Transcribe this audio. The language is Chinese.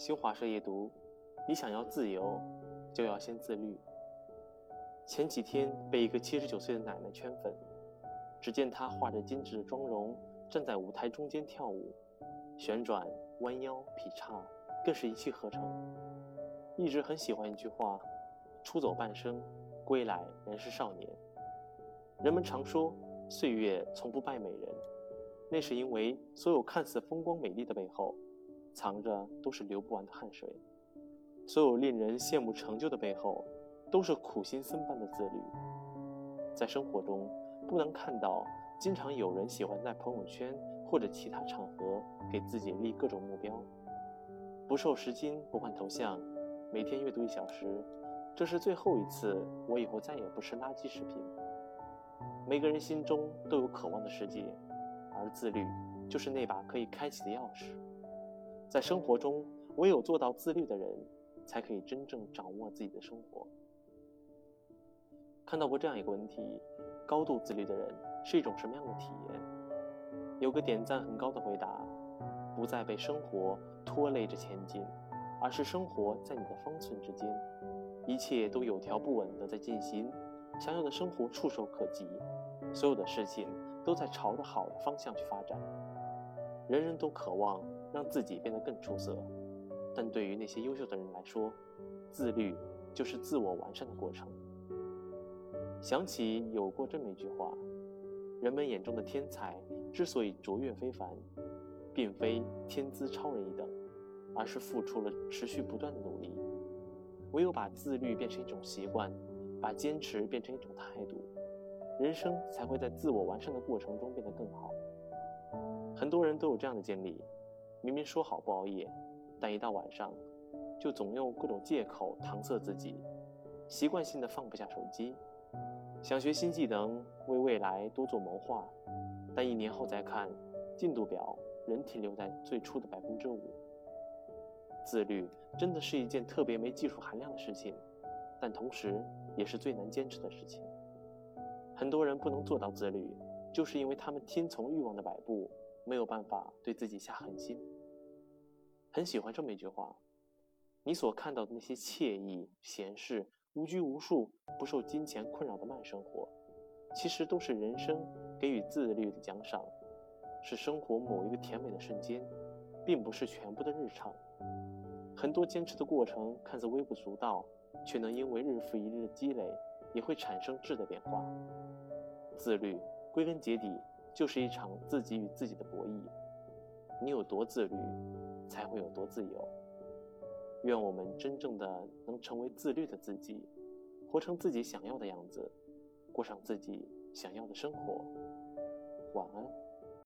新华社夜读：你想要自由，就要先自律。前几天被一个七十九岁的奶奶圈粉，只见她画着精致的妆容，站在舞台中间跳舞，旋转、弯腰、劈叉，更是一气呵成。一直很喜欢一句话：“出走半生，归来仍是少年。”人们常说，岁月从不败美人，那是因为所有看似风光美丽的背后，藏着都是流不完的汗水；所有令人羡慕成就的背后，都是苦行僧般的自律。在生活中，不难看到，经常有人喜欢在朋友圈或者其他场合给自己立各种目标：不瘦十斤，不换头像，每天阅读一小时，这是最后一次，我以后再也不吃垃圾食品。每个人心中都有渴望的世界，而自律就是那把可以开启的钥匙。在生活中，唯有做到自律的人，才可以真正掌握自己的生活。看到过这样一个问题：高度自律的人是一种什么样的体验？有个点赞很高的回答：不再被生活拖累着前进，而是生活在你的方寸之间，一切都有条不紊地在进行，想要的生活触手可及，所有的事情都在朝着好的方向去发展。人人都渴望让自己变得更出色，但对于那些优秀的人来说，自律就是自我完善的过程。想起有过这么一句话：人们眼中的天才之所以卓越非凡，并非天资超人一等，而是付出了持续不断的努力。唯有把自律变成一种习惯，把坚持变成一种态度，人生才会在自我完善的过程中变得更好。很多人都有这样的经历：明明说好不熬夜，但一到晚上，就总用各种借口搪塞自己，习惯性的放不下手机，想学新技能，为未来多做谋划，但一年后再看，进度表仍停留在最初的百分之五。自律真的是一件特别没技术含量的事情，但同时也是最难坚持的事情。很多人不能做到自律，就是因为他们听从欲望的摆布。没有办法对自己下狠心。很喜欢这么一句话：你所看到的那些惬意、闲适、无拘无束、不受金钱困扰的慢生活，其实都是人生给予自律的奖赏，是生活某一个甜美的瞬间，并不是全部的日常。很多坚持的过程看似微不足道，却能因为日复一日的积累，也会产生质的变化。自律归根结底。就是一场自己与自己的博弈，你有多自律，才会有多自由。愿我们真正的能成为自律的自己，活成自己想要的样子，过上自己想要的生活。晚安。